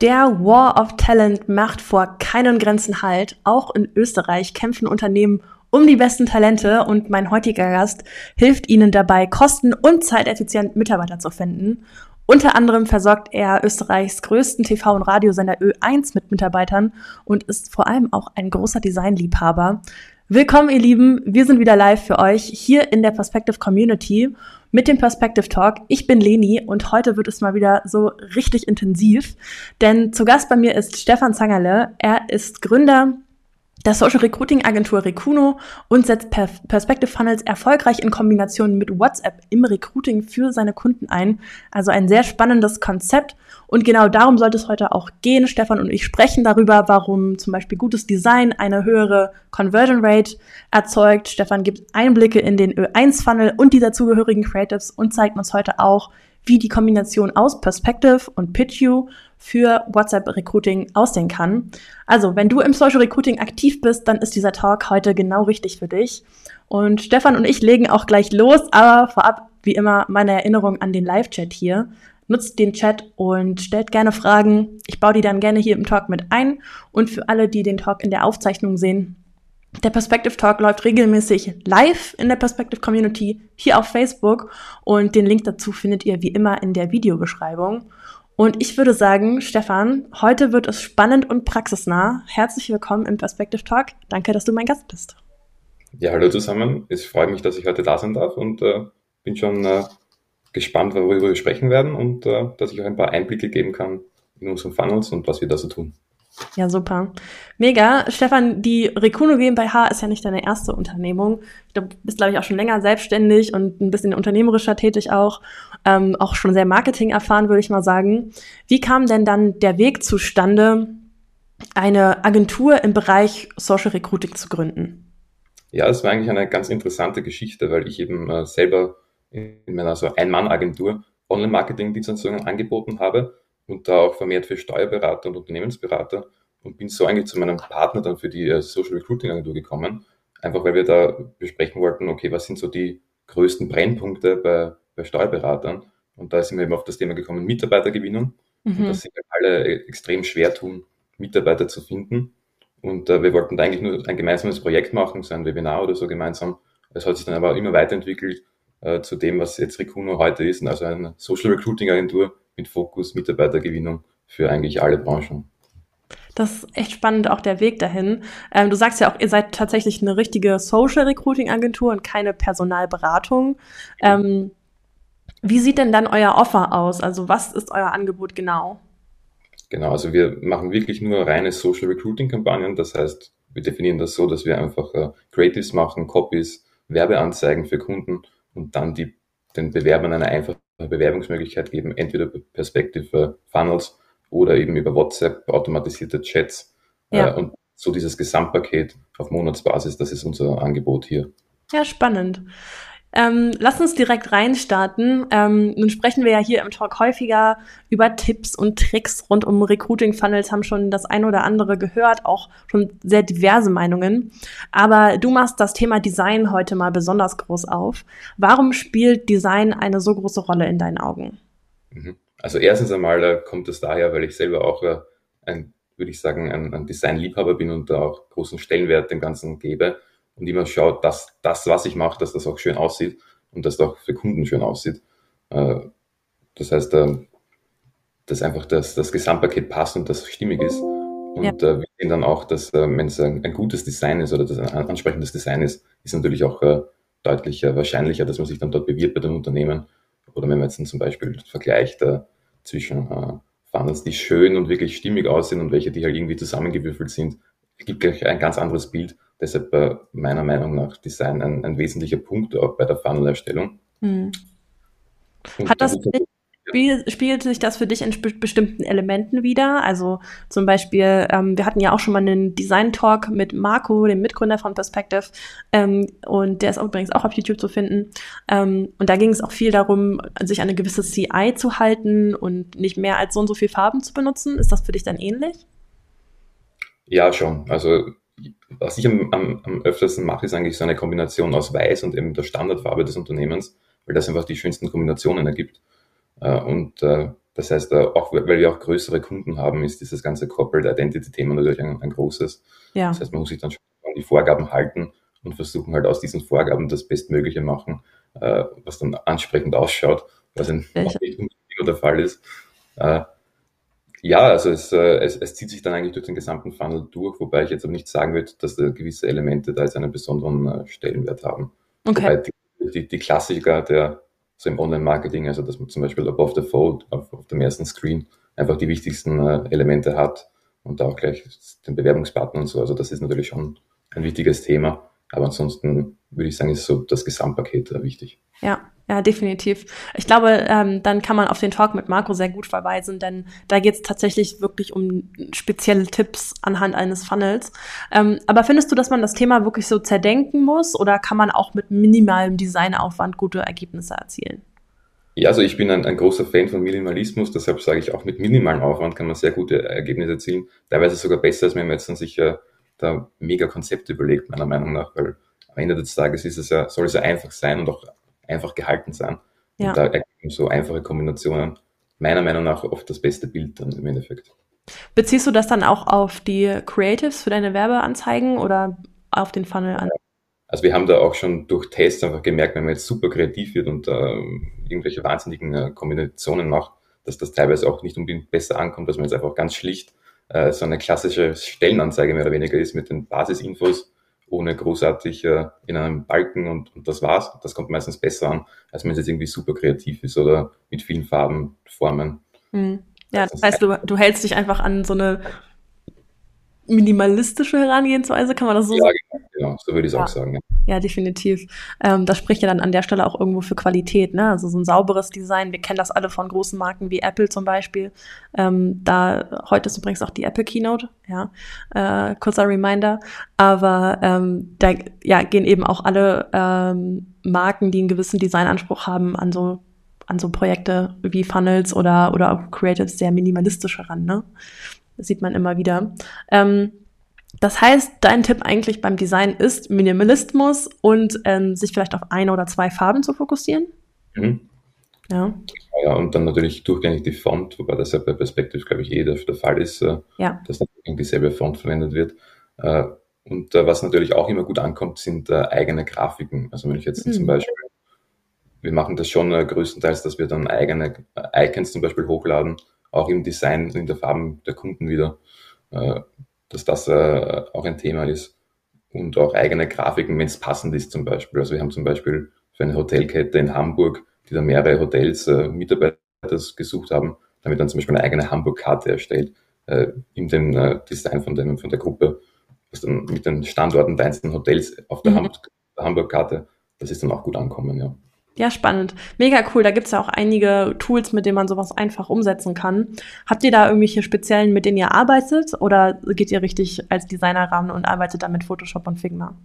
Der War of Talent macht vor keinen Grenzen Halt. Auch in Österreich kämpfen Unternehmen um die besten Talente und mein heutiger Gast hilft Ihnen dabei, kosten- und zeiteffizient Mitarbeiter zu finden. Unter anderem versorgt er Österreichs größten TV- und Radiosender Ö1 mit Mitarbeitern und ist vor allem auch ein großer Designliebhaber. Willkommen, ihr Lieben. Wir sind wieder live für euch hier in der Perspective Community mit dem Perspective Talk. Ich bin Leni und heute wird es mal wieder so richtig intensiv, denn zu Gast bei mir ist Stefan Zangerle. Er ist Gründer der Social Recruiting Agentur Recuno und setzt Perspective Funnels erfolgreich in Kombination mit WhatsApp im Recruiting für seine Kunden ein. Also ein sehr spannendes Konzept. Und genau darum sollte es heute auch gehen. Stefan und ich sprechen darüber, warum zum Beispiel gutes Design eine höhere Conversion Rate erzeugt. Stefan gibt Einblicke in den Ö1 Funnel und die dazugehörigen Creatives und zeigt uns heute auch, wie die Kombination aus Perspective und PitchU für WhatsApp Recruiting aussehen kann. Also, wenn du im Social Recruiting aktiv bist, dann ist dieser Talk heute genau richtig für dich. Und Stefan und ich legen auch gleich los, aber vorab, wie immer, meine Erinnerung an den Live-Chat hier. Nutzt den Chat und stellt gerne Fragen. Ich baue die dann gerne hier im Talk mit ein. Und für alle, die den Talk in der Aufzeichnung sehen, der Perspective Talk läuft regelmäßig live in der Perspective Community hier auf Facebook und den Link dazu findet ihr wie immer in der Videobeschreibung. Und ich würde sagen, Stefan, heute wird es spannend und praxisnah. Herzlich willkommen im Perspective Talk. Danke, dass du mein Gast bist. Ja, hallo zusammen. Es freut mich, dass ich heute da sein darf und äh, bin schon äh, gespannt, worüber wir sprechen werden und äh, dass ich auch ein paar Einblicke geben kann in unseren Funnels und was wir da so tun. Ja, super. Mega. Stefan, die Rekuno GmbH ist ja nicht deine erste Unternehmung. Du bist, glaube ich, auch schon länger selbstständig und ein bisschen unternehmerischer tätig auch. Ähm, auch schon sehr Marketing erfahren, würde ich mal sagen. Wie kam denn dann der Weg zustande, eine Agentur im Bereich Social Recruiting zu gründen? Ja, es war eigentlich eine ganz interessante Geschichte, weil ich eben äh, selber in meiner so Ein-Mann-Agentur Online-Marketing-Dienstleistungen angeboten habe und da auch vermehrt für Steuerberater und Unternehmensberater und bin so eigentlich zu meinem Partner dann für die äh, Social Recruiting Agentur gekommen, einfach weil wir da besprechen wollten, okay, was sind so die größten Brennpunkte bei, bei Steuerberatern und da sind wir eben auf das Thema gekommen, Mitarbeitergewinnung mhm. und dass sich alle extrem schwer tun, Mitarbeiter zu finden und äh, wir wollten da eigentlich nur ein gemeinsames Projekt machen, so ein Webinar oder so gemeinsam. Es hat sich dann aber immer weiterentwickelt äh, zu dem, was jetzt Recuno heute ist, also eine Social Recruiting Agentur, mit Fokus Mitarbeitergewinnung für eigentlich alle Branchen. Das ist echt spannend, auch der Weg dahin. Ähm, du sagst ja auch, ihr seid tatsächlich eine richtige Social Recruiting Agentur und keine Personalberatung. Ähm, wie sieht denn dann euer Offer aus? Also was ist euer Angebot genau? Genau, also wir machen wirklich nur reine Social Recruiting Kampagnen. Das heißt, wir definieren das so, dass wir einfach äh, Creatives machen, Copies, Werbeanzeigen für Kunden und dann die, den Bewerbern eine einfache Bewerbungsmöglichkeit geben, entweder Perspective Funnels oder eben über WhatsApp, automatisierte Chats ja. äh, und so dieses Gesamtpaket auf Monatsbasis, das ist unser Angebot hier. Ja, spannend. Ähm, lass uns direkt reinstarten. Ähm, nun sprechen wir ja hier im Talk häufiger über Tipps und Tricks rund um Recruiting-Funnels, haben schon das ein oder andere gehört, auch schon sehr diverse Meinungen. Aber du machst das Thema Design heute mal besonders groß auf. Warum spielt Design eine so große Rolle in deinen Augen? Mhm. Also erstens einmal kommt es daher, weil ich selber auch äh, ein, würde ich sagen, ein, ein Design-Liebhaber bin und da auch großen Stellenwert dem Ganzen gebe und immer schaut, dass das, was ich mache, dass das auch schön aussieht und dass das auch für Kunden schön aussieht. Äh, das heißt, äh, dass einfach das, das Gesamtpaket passt und das stimmig ist. Und ja. Äh, wir sehen dann auch, dass wenn es ein, ein, gutes Design ist oder das ein ansprechendes Design ist, ist natürlich auch deutlich wahrscheinlicher, dass man sich dann dort bewirbt bei dem Unternehmen. Oder wenn man jetzt zum Beispiel vergleicht zwischen Funnels, die schön und wirklich stimmig aussehen und welche, die halt irgendwie zusammengewürfelt sind, gibt gleich ein ganz anderes Bild. Deshalb äh, meiner Meinung nach Design ein, ein wesentlicher Punkt auch bei der Funnel-Erstellung. Hm. Hat das spiel, spielt sich das für dich in bestimmten Elementen wieder? Also zum Beispiel, ähm, wir hatten ja auch schon mal einen Design-Talk mit Marco, dem Mitgründer von Perspective, ähm, und der ist übrigens auch auf YouTube zu finden. Ähm, und da ging es auch viel darum, sich an eine gewisse CI zu halten und nicht mehr als so und so viel Farben zu benutzen. Ist das für dich dann ähnlich? Ja, schon. Also was ich am, am, am öftersten mache, ist eigentlich so eine Kombination aus Weiß und eben der Standardfarbe des Unternehmens, weil das einfach die schönsten Kombinationen ergibt. Äh, und äh, Das heißt, äh, auch weil wir auch größere Kunden haben, ist dieses ganze Corporate Identity-Thema natürlich ein, ein, großes. Ja. Das heißt, man muss sich dann schon an die Vorgaben halten und versuchen halt aus diesen Vorgaben das Bestmögliche machen, was dann ansprechend ausschaut, was in nicht unbedingt der Fall ist. Äh, ja, also es, äh, es, es zieht sich dann eigentlich durch den gesamten Funnel durch, wobei ich jetzt aber nicht sagen würde, dass da gewisse Elemente da jetzt einen besonderen äh, Stellenwert haben. Okay. Wobei die, die, die Klassiker der so im Online-Marketing, also dass man zum Beispiel above the fold auf, auf dem ersten Screen einfach die wichtigsten äh, Elemente hat und da auch gleich den Bewerbungspartner und so. Also das ist natürlich schon ein wichtiges Thema. Aber ansonsten würde ich sagen, ist so das Gesamtpaket äh, wichtig. Ja, ja, definitiv. Ich glaube, ähm, dann kann man auf den Talk mit Marco sehr gut verweisen, denn da geht es tatsächlich wirklich um spezielle Tipps anhand eines Funnels. Ähm, aber findest du, dass man das Thema wirklich so zerdenken muss oder kann man auch mit minimalem Designaufwand gute Ergebnisse erzielen? Ja, also ich bin ein, ein großer Fan von Minimalismus, deshalb sage ich auch, mit minimalem Aufwand kann man sehr gute Ergebnisse erzielen. Teilweise sogar besser, als wenn man jetzt dann sich äh, da mega Konzepte überlegt, meiner Meinung nach, weil am Ende des Tages ist es ja, soll es ja einfach sein und auch einfach gehalten sein. Ja. Und da ergeben so einfache Kombinationen meiner Meinung nach oft das beste Bild dann im Endeffekt. Beziehst du das dann auch auf die Creatives für deine Werbeanzeigen oder auf den Funnel an? Also wir haben da auch schon durch Tests einfach gemerkt, wenn man jetzt super kreativ wird und äh, irgendwelche wahnsinnigen äh, Kombinationen macht, dass das teilweise auch nicht unbedingt besser ankommt, dass man jetzt einfach ganz schlicht äh, so eine klassische Stellenanzeige mehr oder weniger ist mit den Basisinfos ohne großartig äh, in einem Balken und, und das war's. Das kommt meistens besser an, als wenn es jetzt irgendwie super kreativ ist oder mit vielen Farben, Formen. Mhm. Ja, das heißt, du, du hältst dich einfach an so eine minimalistische Herangehensweise, kann man das so ja, sagen? Genau, genau, so würde ich es ja. auch sagen. Ja. Ja, definitiv. Ähm, das spricht ja dann an der Stelle auch irgendwo für Qualität, ne? Also so ein sauberes Design. Wir kennen das alle von großen Marken wie Apple zum Beispiel. Ähm, da heute ist übrigens auch die Apple Keynote, ja. Äh, kurzer Reminder. Aber ähm, da ja, gehen eben auch alle ähm, Marken, die einen gewissen Designanspruch haben, an so an so Projekte wie Funnels oder oder auch Creatives sehr minimalistisch heran, ne? Das sieht man immer wieder. Ähm, das heißt, dein Tipp eigentlich beim Design ist Minimalismus und ähm, sich vielleicht auf eine oder zwei Farben zu fokussieren. Mhm. Ja. Ja, und dann natürlich durchgängig die Font, wobei das ja bei Perspective, glaube ich, eh der, der Fall ist, äh, ja. dass dann dieselbe Font verwendet wird. Äh, und äh, was natürlich auch immer gut ankommt, sind äh, eigene Grafiken. Also wenn ich jetzt mhm. zum Beispiel, wir machen das schon äh, größtenteils, dass wir dann eigene äh, Icons zum Beispiel hochladen, auch im Design, in der Farben der Kunden wieder dass das äh, auch ein Thema ist. Und auch eigene Grafiken, wenn es passend ist zum Beispiel. Also wir haben zum Beispiel für eine Hotelkette in Hamburg, die da mehrere Hotels äh, Mitarbeiter gesucht haben, damit dann zum Beispiel eine eigene Hamburg-Karte erstellt, äh, in dem äh, Design von, dem, von der Gruppe, was dann mit den Standorten der einzelnen Hotels auf der mhm. Hamburg-Karte, das ist dann auch gut ankommen, ja. Ja, spannend. Mega cool. Da gibt's ja auch einige Tools, mit denen man sowas einfach umsetzen kann. Habt ihr da irgendwelche speziellen, mit denen ihr arbeitet? Oder geht ihr richtig als Designer ran und arbeitet da mit Photoshop und Figma?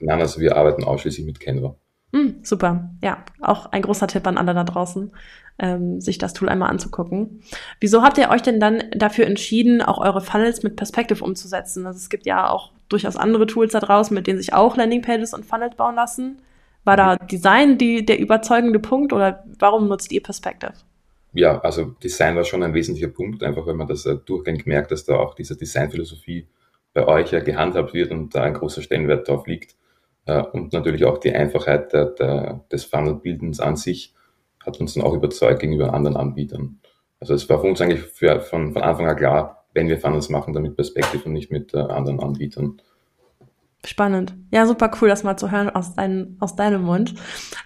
Nein, also wir arbeiten ausschließlich mit Canva. Mm, super. Ja, auch ein großer Tipp an alle da draußen, ähm, sich das Tool einmal anzugucken. Wieso habt ihr euch denn dann dafür entschieden, auch eure Funnels mit Perspective umzusetzen? Also es gibt ja auch durchaus andere Tools da draußen, mit denen sich auch Landingpages und Funnels bauen lassen. War da Design die, der überzeugende Punkt oder warum nutzt ihr Perspective? Ja, also Design war schon ein wesentlicher Punkt, einfach weil man das äh, durchgängig merkt, dass da auch diese Designphilosophie bei euch ja gehandhabt wird und da ein großer Stellenwert drauf liegt. Äh, und natürlich auch die Einfachheit der, der, des Funnelbildens an sich hat uns dann auch überzeugt gegenüber anderen Anbietern. Also es war für uns eigentlich für, von, von Anfang an klar, wenn wir Funnels machen, dann mit Perspective und nicht mit äh, anderen Anbietern. Spannend. Ja, super cool, das mal zu hören aus, dein, aus deinem Mund.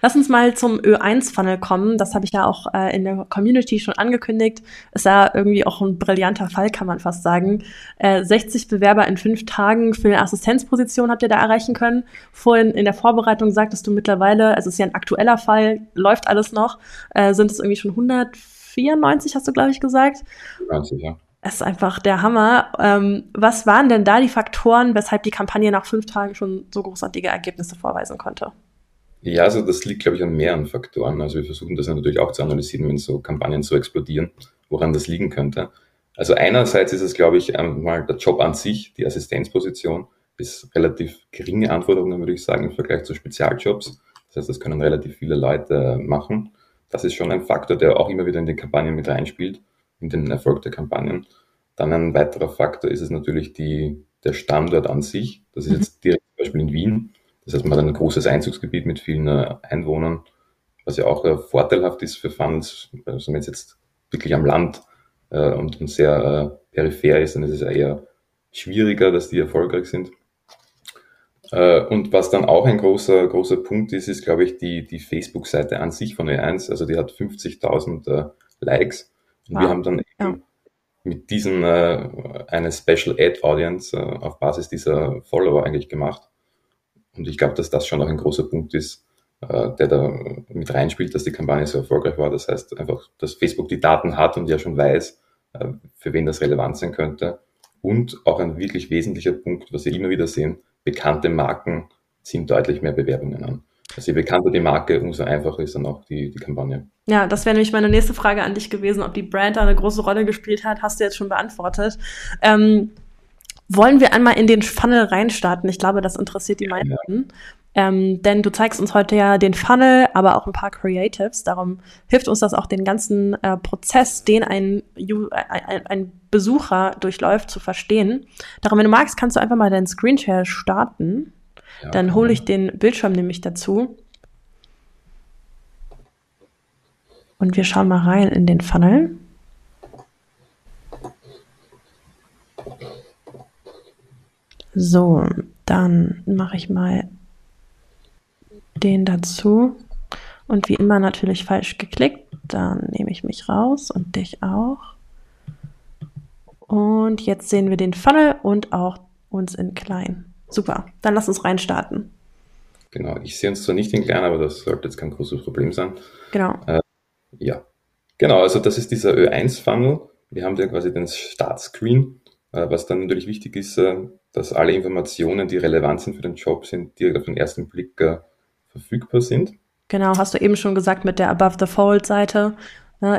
Lass uns mal zum Ö1-Funnel kommen. Das habe ich ja auch äh, in der Community schon angekündigt. Ist ja irgendwie auch ein brillanter Fall, kann man fast sagen. Äh, 60 Bewerber in fünf Tagen für eine Assistenzposition habt ihr da erreichen können. Vorhin in der Vorbereitung sagtest du mittlerweile, also es ist ja ein aktueller Fall, läuft alles noch, äh, sind es irgendwie schon 194, hast du, glaube ich, gesagt. 90, ja. Es ist einfach der Hammer. Ähm, was waren denn da die Faktoren, weshalb die Kampagne nach fünf Tagen schon so großartige Ergebnisse vorweisen konnte? Ja, also das liegt, glaube ich, an mehreren Faktoren. Also wir versuchen das natürlich auch zu analysieren, wenn so Kampagnen so explodieren, woran das liegen könnte. Also einerseits ist es, glaube ich, einmal der Job an sich, die Assistenzposition, ist relativ geringe Anforderungen, würde ich sagen, im Vergleich zu Spezialjobs. Das heißt, das können relativ viele Leute machen. Das ist schon ein Faktor, der auch immer wieder in die Kampagnen mit reinspielt. In den Erfolg der Kampagnen. Dann ein weiterer Faktor ist es natürlich die, der Standort an sich. Das ist mhm. jetzt direkt zum Beispiel in Wien. Das heißt, man hat ein großes Einzugsgebiet mit vielen äh, Einwohnern, was ja auch äh, vorteilhaft ist für Funds. Also wenn es jetzt wirklich am Land äh, und, und sehr äh, peripher ist, dann ist es ja eher schwieriger, dass die erfolgreich sind. Äh, und was dann auch ein großer, großer Punkt ist, ist, glaube ich, die, die Facebook-Seite an sich von E1. Also die hat 50.000 äh, Likes. Wow. wir haben dann ja. mit diesen äh, eine Special Ad Audience äh, auf Basis dieser Follower eigentlich gemacht. Und ich glaube, dass das schon auch ein großer Punkt ist, äh, der da mit reinspielt, dass die Kampagne so erfolgreich war. Das heißt einfach, dass Facebook die Daten hat und ja schon weiß, äh, für wen das relevant sein könnte. Und auch ein wirklich wesentlicher Punkt, was wir immer wieder sehen, bekannte Marken ziehen deutlich mehr Bewerbungen an. Also je bekannter die Marke, umso einfacher ist dann auch die, die Kampagne. Ja, das wäre nämlich meine nächste Frage an dich gewesen, ob die Brand da eine große Rolle gespielt hat. Hast du jetzt schon beantwortet. Ähm, wollen wir einmal in den Funnel reinstarten? Ich glaube, das interessiert die meisten. Ja. Ähm, denn du zeigst uns heute ja den Funnel, aber auch ein paar Creatives. Darum hilft uns das auch, den ganzen äh, Prozess, den ein, ein, ein, Besucher durchläuft, zu verstehen. Darum, wenn du magst, kannst du einfach mal deinen Screenshare starten. Ja, Dann hole ich den Bildschirm nämlich dazu. Und wir schauen mal rein in den Funnel. So, dann mache ich mal den dazu. Und wie immer natürlich falsch geklickt. Dann nehme ich mich raus und dich auch. Und jetzt sehen wir den Funnel und auch uns in klein. Super, dann lass uns reinstarten. Genau, ich sehe uns zwar nicht in klein, aber das sollte jetzt kein großes Problem sein. Genau. Äh, ja, genau, also das ist dieser Ö1-Funnel. Wir haben ja quasi den Startscreen, äh, was dann natürlich wichtig ist, äh, dass alle Informationen, die relevant sind für den Job, sind direkt auf den ersten Blick äh, verfügbar sind. Genau, hast du eben schon gesagt mit der Above the Fold Seite.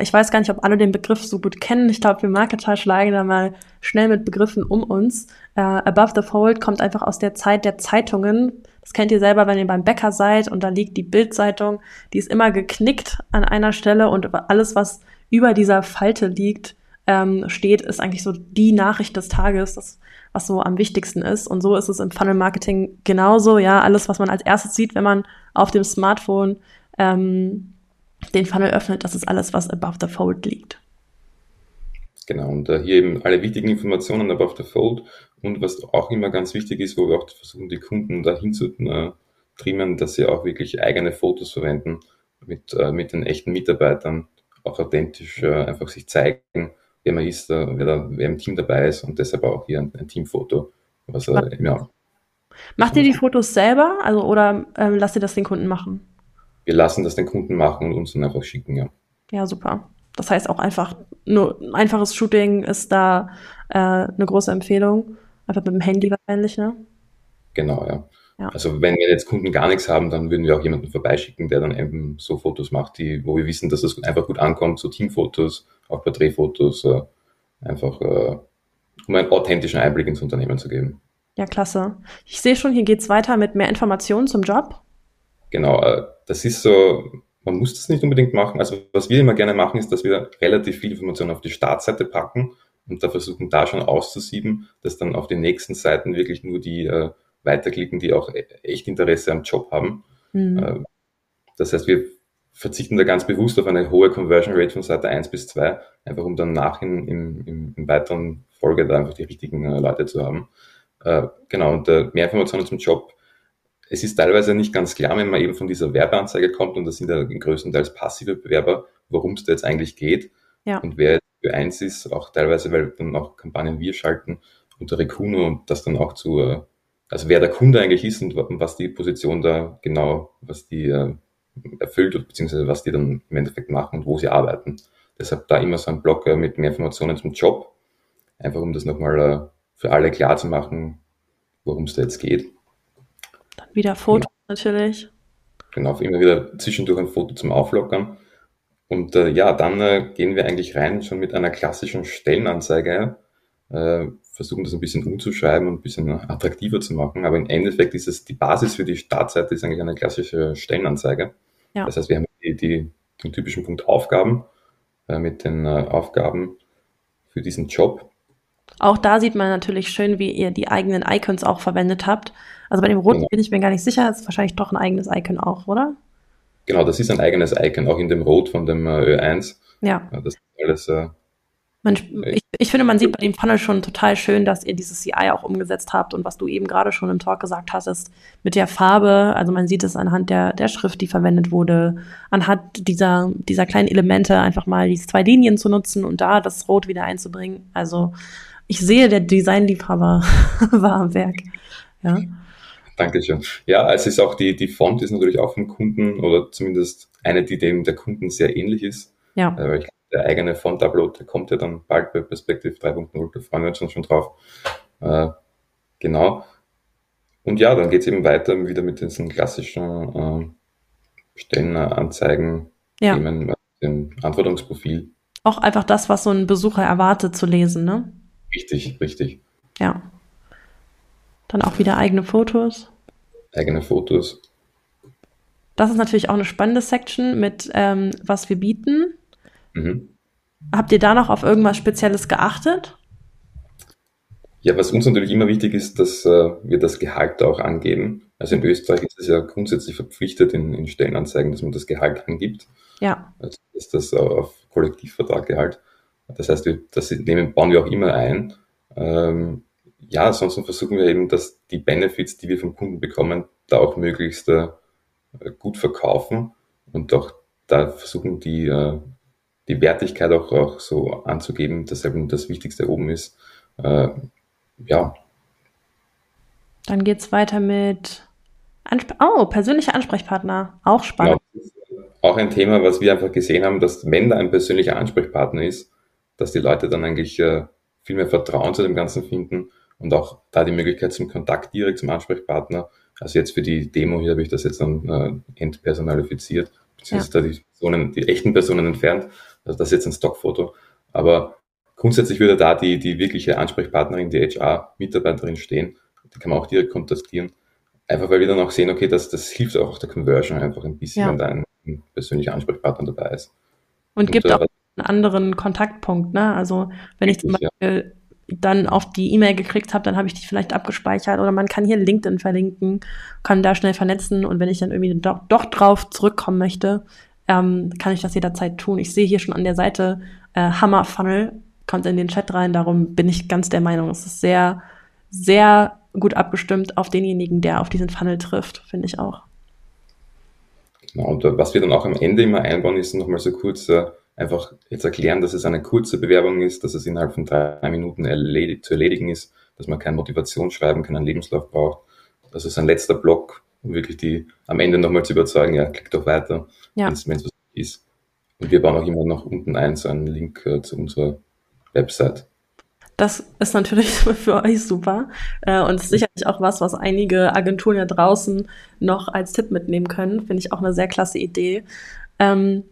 Ich weiß gar nicht, ob alle den Begriff so gut kennen. Ich glaube, wir Marketer schlagen da mal schnell mit Begriffen um uns. Uh, Above the Fold kommt einfach aus der Zeit der Zeitungen. Das kennt ihr selber, wenn ihr beim Bäcker seid und da liegt die Bildzeitung. Die ist immer geknickt an einer Stelle und alles, was über dieser Falte liegt, ähm, steht, ist eigentlich so die Nachricht des Tages. Das was so am wichtigsten ist. Und so ist es im Funnel Marketing genauso. Ja, alles, was man als erstes sieht, wenn man auf dem Smartphone ähm, den Funnel öffnet, das ist alles, was above the fold liegt. Genau, und äh, hier eben alle wichtigen Informationen above the fold. Und was auch immer ganz wichtig ist, wo wir auch versuchen, die Kunden dahin zu äh, trimmen, dass sie auch wirklich eigene Fotos verwenden mit, äh, mit den echten Mitarbeitern, auch authentisch äh, einfach sich zeigen wer man ist, wer, da, wer im Team dabei ist und deshalb auch hier ein, ein Teamfoto. Was, äh, ja. Macht ihr die Fotos selber also, oder ähm, lasst ihr das den Kunden machen? Wir lassen das den Kunden machen und uns dann einfach schicken, ja. Ja, super. Das heißt auch einfach, nur ein einfaches Shooting ist da äh, eine große Empfehlung. Einfach mit dem Handy wahrscheinlich, ne? Genau, ja. ja. Also wenn wir jetzt Kunden gar nichts haben, dann würden wir auch jemanden vorbeischicken, der dann eben so Fotos macht, die, wo wir wissen, dass es einfach gut ankommt, so Teamfotos auch Porträtfotos, äh, einfach äh, um einen authentischen Einblick ins Unternehmen zu geben. Ja, klasse. Ich sehe schon, hier geht es weiter mit mehr Informationen zum Job. Genau, äh, das ist so, man muss das nicht unbedingt machen. Also was wir immer gerne machen, ist, dass wir relativ viel Informationen auf die Startseite packen und da versuchen, da schon auszusieben, dass dann auf den nächsten Seiten wirklich nur die äh, weiterklicken, die auch e-, echt Interesse am Job haben. Mhm. Äh, das heißt, wir verzichten da ganz bewusst auf eine hohe Conversion Rate von Seite 1 bis 2, einfach um dann nach in, in, in, in weiteren Folge da einfach die richtigen äh, Leute zu haben. Äh, genau, und äh, mehr Informationen zum Job. Es ist teilweise nicht ganz klar, wenn man eben von dieser Werbeanzeige kommt, und das sind ja größtenteils passive Bewerber, worum es da jetzt eigentlich geht. Ja. Und wer für eins ist, auch teilweise, weil dann auch Kampagnen wir schalten unter Recuno und das dann auch zu, äh, also wer der Kunde eigentlich ist und was die Position da genau, was die äh, erfüllt, beziehungsweise was die dann im Endeffekt machen und wo sie arbeiten. Deshalb da immer so ein Blog mit mehr Informationen zum Job, einfach um das nochmal äh, für alle klar zu machen, worum es da jetzt geht. Dann wieder Fotos ja. natürlich. Genau, immer wieder zwischendurch ein Foto zum Auflockern. Und äh, ja, dann äh, gehen wir eigentlich rein schon mit einer klassischen Stellenanzeige, äh, versuchen das ein bisschen umzuschreiben und ein bisschen attraktiver zu machen. Aber im Endeffekt ist es die Basis für die Startseite ist eigentlich eine klassische Stellenanzeige. Ja. Das heißt, wir haben die, die, den typischen Punkt Aufgaben äh, mit den äh, Aufgaben für diesen Job. Auch da sieht man natürlich schön, wie ihr die eigenen Icons auch verwendet habt. Also bei dem roten genau. bin ich mir gar nicht sicher, ist wahrscheinlich doch ein eigenes Icon auch, oder? Genau, das ist ein eigenes Icon, auch in dem Rot von dem äh, Ö1. Ja. Das ist alles äh, man, ich, ich, finde, man sieht bei dem Funnel schon total schön, dass ihr dieses CI auch umgesetzt habt und was du eben gerade schon im Talk gesagt hast, ist mit der Farbe, also man sieht es anhand der, der Schrift, die verwendet wurde, anhand dieser, dieser kleinen Elemente einfach mal diese zwei Linien zu nutzen und da das Rot wieder einzubringen. Also ich sehe, der Designliebhaber war am Werk. Ja. Dankeschön. Ja, es ist auch die, die Font ist natürlich auch vom Kunden oder zumindest eine, die dem der Kunden sehr ähnlich ist. Ja. Äh, ich der eigene Font-Upload, der kommt ja dann bald bei Perspective 3.0, da freuen wir uns schon drauf. Äh, genau. Und ja, dann geht es eben weiter wieder mit diesen klassischen äh, Stellenanzeigen, ja. Themen, dem Anforderungsprofil. Auch einfach das, was so ein Besucher erwartet zu lesen, ne? Richtig, richtig. Ja. Dann auch wieder eigene Fotos. Eigene Fotos. Das ist natürlich auch eine spannende Section mit, ähm, was wir bieten. Mhm. Habt ihr da noch auf irgendwas Spezielles geachtet? Ja, was uns natürlich immer wichtig ist, dass äh, wir das Gehalt auch angeben. Also in Österreich ist es ja grundsätzlich verpflichtet in, in Stellenanzeigen, dass man das Gehalt angibt. Ja. Also ist das auf Kollektivvertrag Gehalt. Das heißt, wir, das nehmen, bauen wir auch immer ein. Ähm, ja, ansonsten versuchen wir eben, dass die Benefits, die wir vom Kunden bekommen, da auch möglichst äh, gut verkaufen und auch da versuchen, die äh, die Wertigkeit auch, auch so anzugeben, dass eben das Wichtigste oben ist. Äh, ja. Dann geht es weiter mit Ansp oh, persönlicher Ansprechpartner. Auch spannend. Genau. Auch ein Thema, was wir einfach gesehen haben, dass wenn da ein persönlicher Ansprechpartner ist, dass die Leute dann eigentlich äh, viel mehr Vertrauen zu dem Ganzen finden und auch da die Möglichkeit zum Kontakt direkt zum Ansprechpartner. Also jetzt für die Demo hier habe ich das jetzt dann äh, entpersonalifiziert, beziehungsweise ja. die Personen, die echten Personen entfernt. Also das ist jetzt ein Stockfoto. Aber grundsätzlich würde da die, die wirkliche Ansprechpartnerin, die HR-Mitarbeiterin stehen. Die kann man auch direkt kontaktieren. Einfach weil wir dann auch sehen, okay, das, das hilft auch der Conversion einfach ein bisschen, ja. wenn da ein, persönlicher Ansprechpartner dabei ist. Und, Und gibt äh, auch einen anderen Kontaktpunkt, ne? Also wenn ich zum Beispiel. Dann auf die E-Mail gekriegt habe, dann habe ich die vielleicht abgespeichert oder man kann hier LinkedIn verlinken, kann da schnell vernetzen und wenn ich dann irgendwie doch, doch drauf zurückkommen möchte, ähm, kann ich das jederzeit tun. Ich sehe hier schon an der Seite äh, Hammer Funnel, kommt in den Chat rein, darum bin ich ganz der Meinung, es ist sehr, sehr gut abgestimmt auf denjenigen, der auf diesen Funnel trifft, finde ich auch. Genau, und was wir dann auch am Ende immer einbauen, ist nochmal so kurz äh, einfach jetzt erklären, dass es eine kurze Bewerbung ist, dass es innerhalb von drei Minuten erledigt, zu erledigen ist, dass man kein Motivationsschreiben, keinen Lebenslauf braucht. Das ist ein letzter Block, um wirklich die am Ende nochmal zu überzeugen, ja, klick doch weiter, ja. wenn es was ist. Und wir bauen auch immer noch unten ein, so einen Link äh, zu unserer Website. Das ist natürlich für euch super äh, und sicherlich auch was, was einige Agenturen ja draußen noch als Tipp mitnehmen können. Finde ich auch eine sehr klasse Idee. Ähm,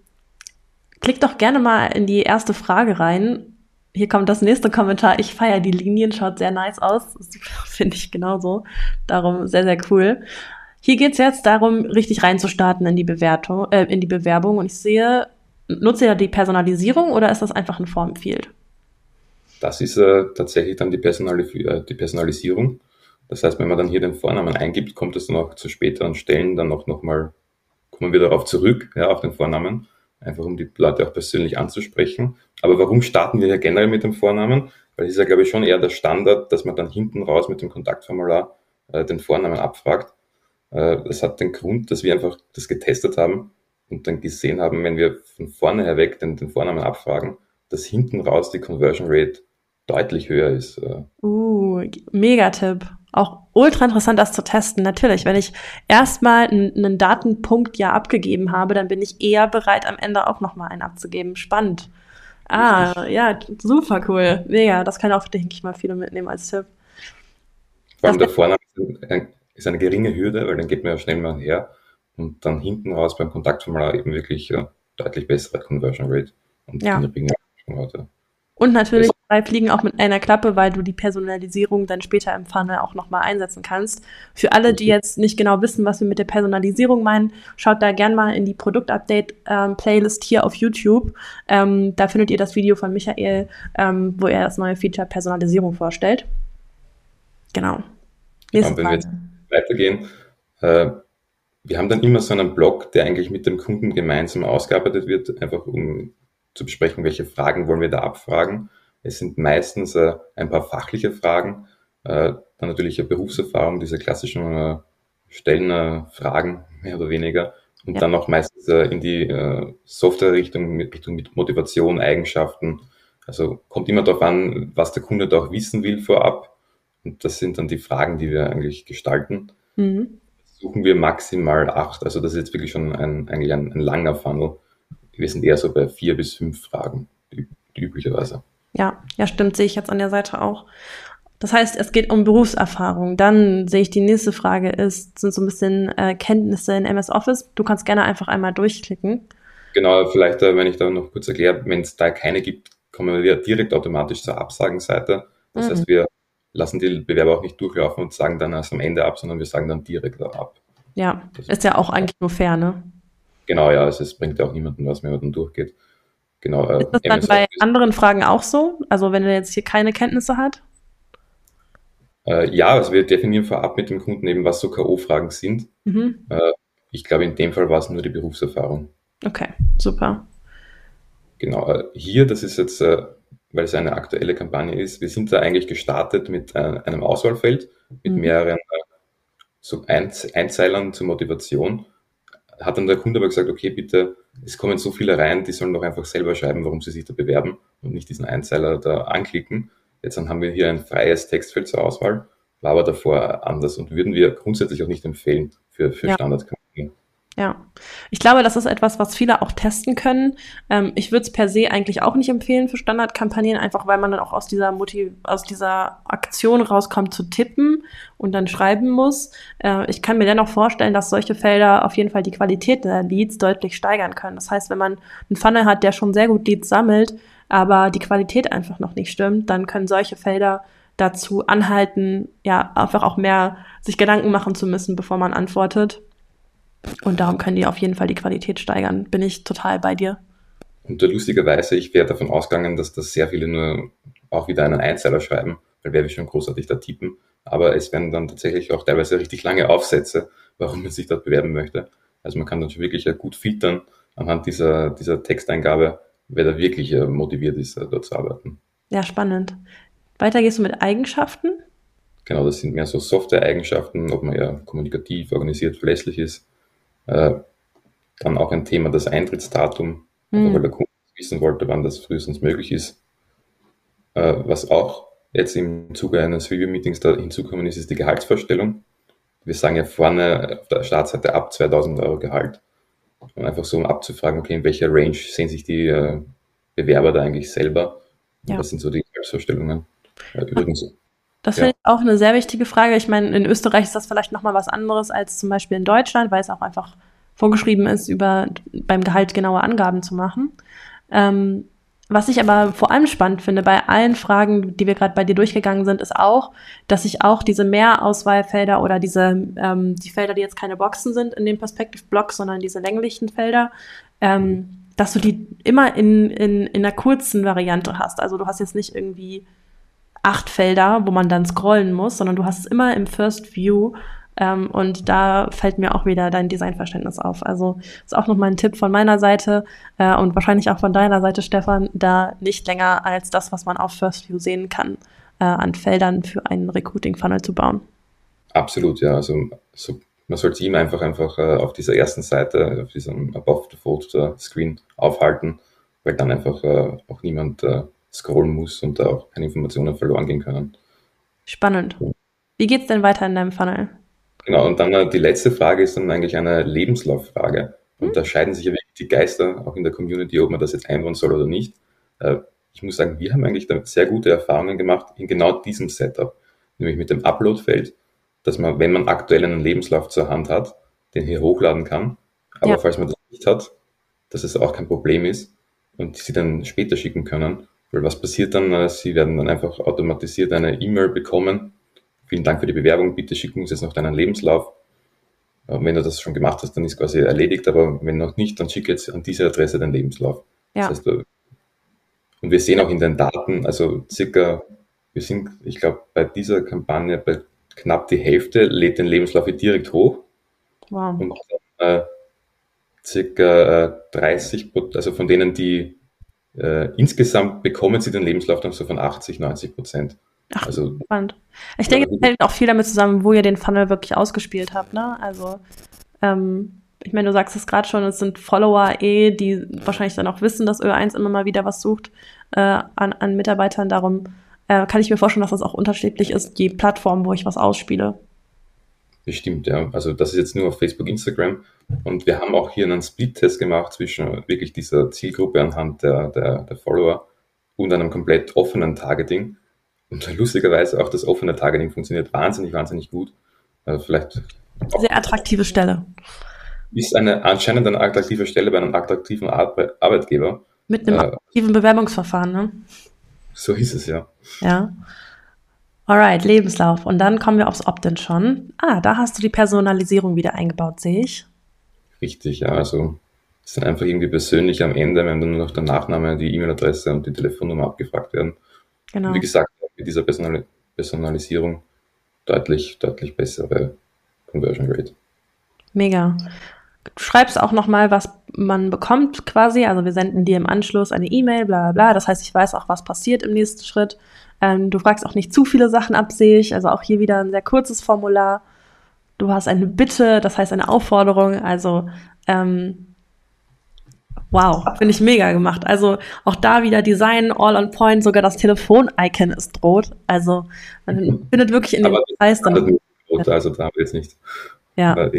klickt doch gerne mal in die erste Frage rein. Hier kommt das nächste Kommentar. Ich feiere die Linien, schaut sehr nice aus. Finde ich genauso. Darum sehr, sehr cool. Hier geht es jetzt darum, richtig reinzustarten in die Bewertung, äh, in die Bewerbung. Und ich sehe, nutzt ihr die Personalisierung oder ist das einfach ein Formfield? Das ist äh, tatsächlich dann die, Personalis äh, die Personalisierung. Das heißt, wenn man dann hier den Vornamen eingibt, kommt es dann auch zu späteren Stellen dann auch nochmal, kommen wir darauf zurück, ja, auf den Vornamen, einfach um die Leute auch persönlich anzusprechen. Aber warum starten wir ja generell mit dem Vornamen? Weil es ist ja, glaube ich, schon eher der Standard, dass man dann hinten raus mit dem Kontaktformular äh, den Vornamen abfragt. Äh, das hat den Grund, dass wir einfach das getestet haben und dann gesehen haben, wenn wir von vorne her weg den, den Vornamen abfragen, dass hinten raus die Conversion Rate deutlich höher ist. Äh. Uh, Megatipp. Auch ultra interessant, das zu testen. Natürlich, wenn ich erstmal einen Datenpunkt ja abgegeben habe, dann bin ich eher bereit, am Ende auch nochmal einen abzugeben. Spannend. Ah, ja, super cool. Mega. Das kann auch, denke ich mal, viele mitnehmen als Tipp. Vor allem der Vorname ist eine geringe Hürde, weil dann geht man ja schnell mal her und dann hinten raus beim Kontaktformular eben wirklich deutlich bessere Conversion Rate und ja. Und natürlich drei Fliegen auch mit einer Klappe, weil du die Personalisierung dann später im Funnel auch nochmal einsetzen kannst. Für alle, die jetzt nicht genau wissen, was wir mit der Personalisierung meinen, schaut da gerne mal in die Produktupdate-Playlist ähm, hier auf YouTube. Ähm, da findet ihr das Video von Michael, ähm, wo er das neue Feature Personalisierung vorstellt. Genau. Nächste ja, wenn Frage. wir jetzt weitergehen, äh, wir haben dann immer so einen Blog, der eigentlich mit dem Kunden gemeinsam ausgearbeitet wird, einfach um zu besprechen, welche Fragen wollen wir da abfragen. Es sind meistens äh, ein paar fachliche Fragen, äh, dann natürlich Berufserfahrung, diese klassischen äh, Stellenfragen, mehr oder weniger. Und ja. dann auch meistens äh, in die äh, Software-Richtung, Richtung mit Motivation, Eigenschaften. Also kommt immer darauf an, was der Kunde da auch wissen will vorab. Und das sind dann die Fragen, die wir eigentlich gestalten. Mhm. Suchen wir maximal acht. Also das ist jetzt wirklich schon ein, eigentlich ein, ein langer Funnel. Wir sind eher so bei vier bis fünf Fragen, üblicherweise. Ja, ja, stimmt, sehe ich jetzt an der Seite auch. Das heißt, es geht um Berufserfahrung. Dann sehe ich die nächste Frage ist, sind so ein bisschen äh, Kenntnisse in MS Office. Du kannst gerne einfach einmal durchklicken. Genau, vielleicht, äh, wenn ich da noch kurz erkläre, wenn es da keine gibt, kommen wir direkt automatisch zur Absagenseite. Das mhm. heißt, wir lassen die Bewerber auch nicht durchlaufen und sagen dann erst am Ende ab, sondern wir sagen dann direkt ab. Ja, ist ja auch eigentlich nur fair, ne? Genau, ja, also es bringt ja auch niemanden was, wenn man dann durchgeht. Genau, äh, ist das dann bei anderen Fragen auch so? Also wenn er jetzt hier keine Kenntnisse hat? Äh, ja, also wir definieren vorab mit dem Kunden eben, was so K.O.-Fragen sind. Mhm. Äh, ich glaube, in dem Fall war es nur die Berufserfahrung. Okay, super. Genau, äh, hier, das ist jetzt, äh, weil es eine aktuelle Kampagne ist, wir sind da eigentlich gestartet mit äh, einem Auswahlfeld, mit mhm. mehreren so Einzeilern zur Motivation hat dann der Kunde aber gesagt, okay, bitte, es kommen so viele rein, die sollen doch einfach selber schreiben, warum sie sich da bewerben und nicht diesen Einzeiler da anklicken. Jetzt dann haben wir hier ein freies Textfeld zur Auswahl, war aber davor anders und würden wir grundsätzlich auch nicht empfehlen für, für ja. Standardkampagnen. Ja, ich glaube, das ist etwas, was viele auch testen können. Ähm, ich würde es per se eigentlich auch nicht empfehlen für Standardkampagnen, einfach weil man dann auch aus dieser Motiv aus dieser Aktion rauskommt zu tippen und dann schreiben muss. Äh, ich kann mir dennoch vorstellen, dass solche Felder auf jeden Fall die Qualität der Leads deutlich steigern können. Das heißt, wenn man einen Funnel hat, der schon sehr gut Leads sammelt, aber die Qualität einfach noch nicht stimmt, dann können solche Felder dazu anhalten, ja, einfach auch mehr sich Gedanken machen zu müssen, bevor man antwortet. Und darum können die auf jeden Fall die Qualität steigern. Bin ich total bei dir. Und lustigerweise, ich wäre davon ausgegangen, dass das sehr viele nur auch wieder einen Einzeiler schreiben, weil wer will schon großartig da tippen. Aber es werden dann tatsächlich auch teilweise richtig lange Aufsätze, warum man sich dort bewerben möchte. Also man kann dann schon wirklich gut filtern anhand dieser, dieser Texteingabe, wer da wirklich äh, motiviert ist, äh, dort zu arbeiten. Ja, spannend. Weiter gehst du mit Eigenschaften? Genau, das sind mehr so Software-Eigenschaften, ob man ja kommunikativ, organisiert, verlässlich ist, äh, dann auch ein Thema das Eintrittsdatum, mhm. weil der Kunde wissen wollte, wann das frühestens möglich ist. Äh, was auch jetzt im Zuge eines Review-Meetings da hinzukommen ist, ist die Gehaltsvorstellung. Wir sagen ja vorne auf der Startseite ab 2000 Euro Gehalt. Und einfach so, um abzufragen, okay, in welcher Range sehen sich die äh, Bewerber da eigentlich selber? Ja. Was sind so die Gehaltsvorstellungen? Äh, übrigens. Das ja. finde ich auch eine sehr wichtige Frage. Ich meine, in Österreich ist das vielleicht nochmal was anderes als zum Beispiel in Deutschland, weil es auch einfach vorgeschrieben ist, über beim Gehalt genaue Angaben zu machen. Ähm, was ich aber vor allem spannend finde bei allen Fragen, die wir gerade bei dir durchgegangen sind, ist auch, dass ich auch diese Mehrauswahlfelder oder diese ähm, die Felder, die jetzt keine Boxen sind in dem Perspective Block, sondern diese länglichen Felder, ähm, dass du die immer in, in, in einer kurzen Variante hast. Also du hast jetzt nicht irgendwie acht Felder, wo man dann scrollen muss, sondern du hast es immer im First View. Ähm, und da fällt mir auch wieder dein Designverständnis auf. Also ist auch nochmal ein Tipp von meiner Seite äh, und wahrscheinlich auch von deiner Seite, Stefan, da nicht länger als das, was man auf First View sehen kann, äh, an Feldern für einen Recruiting-Funnel zu bauen. Absolut, ja. Also so, man sollte ihm einfach einfach äh, auf dieser ersten Seite, auf diesem Above the Fold äh, Screen aufhalten, weil dann einfach äh, auch niemand äh, scrollen muss und da auch keine Informationen verloren gehen können. Spannend. Wie geht's denn weiter in deinem Funnel? Genau, und dann äh, die letzte Frage ist dann eigentlich eine Lebenslauffrage. Und hm? da scheiden sich ja wirklich die Geister auch in der Community, ob man das jetzt einbauen soll oder nicht. Äh, ich muss sagen, wir haben eigentlich da sehr gute Erfahrungen gemacht in genau diesem Setup, nämlich mit dem Upload-Feld, dass man, wenn man aktuell einen Lebenslauf zur Hand hat, den hier hochladen kann. Aber ja. falls man das nicht hat, dass es auch kein Problem ist und sie dann später schicken können Weil was passiert dann? Sie werden dann einfach automatisiert eine E-Mail bekommen. Vielen Dank für die Bewerbung, bitte schicken uns jetzt noch deinen Lebenslauf. Äh, wenn du das schon gemacht hast, dann ist quasi erledigt, aber wenn noch nicht, dann schick jetzt an diese Adresse deinen Lebenslauf. Ja. Das heißt, und wir sehen auch in den Daten, also circa, wir sind, ich glaube, bei dieser Kampagne bei knapp die Hälfte lädt den Lebenslauf direkt hoch. Wow. Und äh, circa äh, 30, also von denen, die äh, insgesamt bekommen sie den Lebenslauf dann so von 80, 90 Prozent. Ach, also, spannend. Ich denke, es hängt auch viel damit zusammen, wo ihr den Funnel wirklich ausgespielt habt, ne? Also, ähm, ich meine, du sagst es gerade schon, es sind Follower eh, die wahrscheinlich dann auch wissen, dass Ö1 immer mal wieder was sucht äh, an, an Mitarbeitern. Darum äh, kann ich mir vorstellen, dass das auch unterschiedlich ist, die Plattform, wo ich was ausspiele. Bestimmt, ja. Also das ist jetzt nur auf Facebook, Instagram. Und wir haben auch hier einen Split-Test gemacht zwischen wirklich dieser Zielgruppe anhand der, der, der Follower und einem komplett offenen Targeting. Und lustigerweise auch das offene Targeting funktioniert wahnsinnig, wahnsinnig gut. Also vielleicht. Sehr attraktive Stelle. Ist eine, anscheinend eine attraktive Stelle bei einem attraktiven Arbeitgeber. Mit einem äh, aktiven Bewerbungsverfahren, ne? So ist es, ja. Ja. Alright, Lebenslauf. Und dann kommen wir aufs Opt-in schon. Ah, da hast du die Personalisierung wieder eingebaut, sehe ich. Richtig, ja. Also es dann einfach irgendwie persönlich am Ende, wenn dann nur noch der Nachname, die E-Mail-Adresse und die Telefonnummer abgefragt werden. Genau. Und wie gesagt, mit dieser Personal Personalisierung deutlich, deutlich bessere Conversion Rate. Mega. Du schreibst auch nochmal, was man bekommt quasi. Also wir senden dir im Anschluss eine E-Mail, bla bla bla. Das heißt, ich weiß auch, was passiert im nächsten Schritt. Ähm, du fragst auch nicht zu viele Sachen ab, sehe ich. Also auch hier wieder ein sehr kurzes Formular. Du hast eine Bitte, das heißt eine Aufforderung. Also ähm, wow, finde ich mega gemacht. Also auch da wieder Design all on point. Sogar das Telefon-Icon ist rot. Also man findet wirklich in den Details dann. Rot, also da haben wir jetzt nicht. Ja.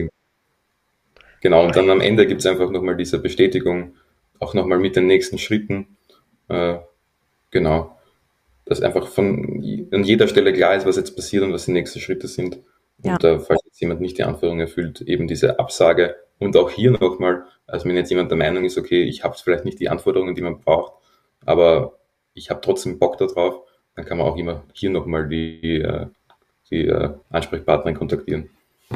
Genau, und dann am Ende gibt es einfach nochmal diese Bestätigung, auch nochmal mit den nächsten Schritten. Äh, genau dass einfach von an jeder Stelle klar ist, was jetzt passiert und was die nächsten Schritte sind. Und ja. äh, falls jetzt jemand nicht die Anforderungen erfüllt, eben diese Absage. Und auch hier nochmal, also wenn jetzt jemand der Meinung ist, okay, ich habe vielleicht nicht die Anforderungen, die man braucht, aber ich habe trotzdem Bock darauf, dann kann man auch immer hier nochmal die, äh, die äh, Ansprechpartnerin kontaktieren.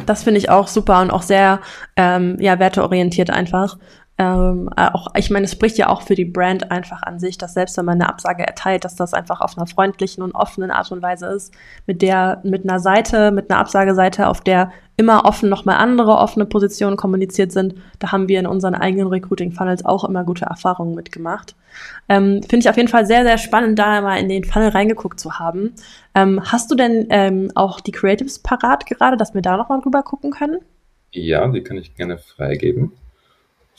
Das finde ich auch super und auch sehr ähm, ja, werteorientiert einfach. Ähm, äh, auch, ich meine, es spricht ja auch für die Brand einfach an sich, dass selbst wenn man eine Absage erteilt, dass das einfach auf einer freundlichen und offenen Art und Weise ist, mit der, mit einer Seite, mit einer Absageseite, auf der immer offen nochmal andere offene Positionen kommuniziert sind. Da haben wir in unseren eigenen Recruiting-Funnels auch immer gute Erfahrungen mitgemacht. Ähm, Finde ich auf jeden Fall sehr, sehr spannend, da mal in den Funnel reingeguckt zu haben. Ähm, hast du denn ähm, auch die Creatives parat gerade, dass wir da nochmal drüber gucken können? Ja, die kann ich gerne freigeben.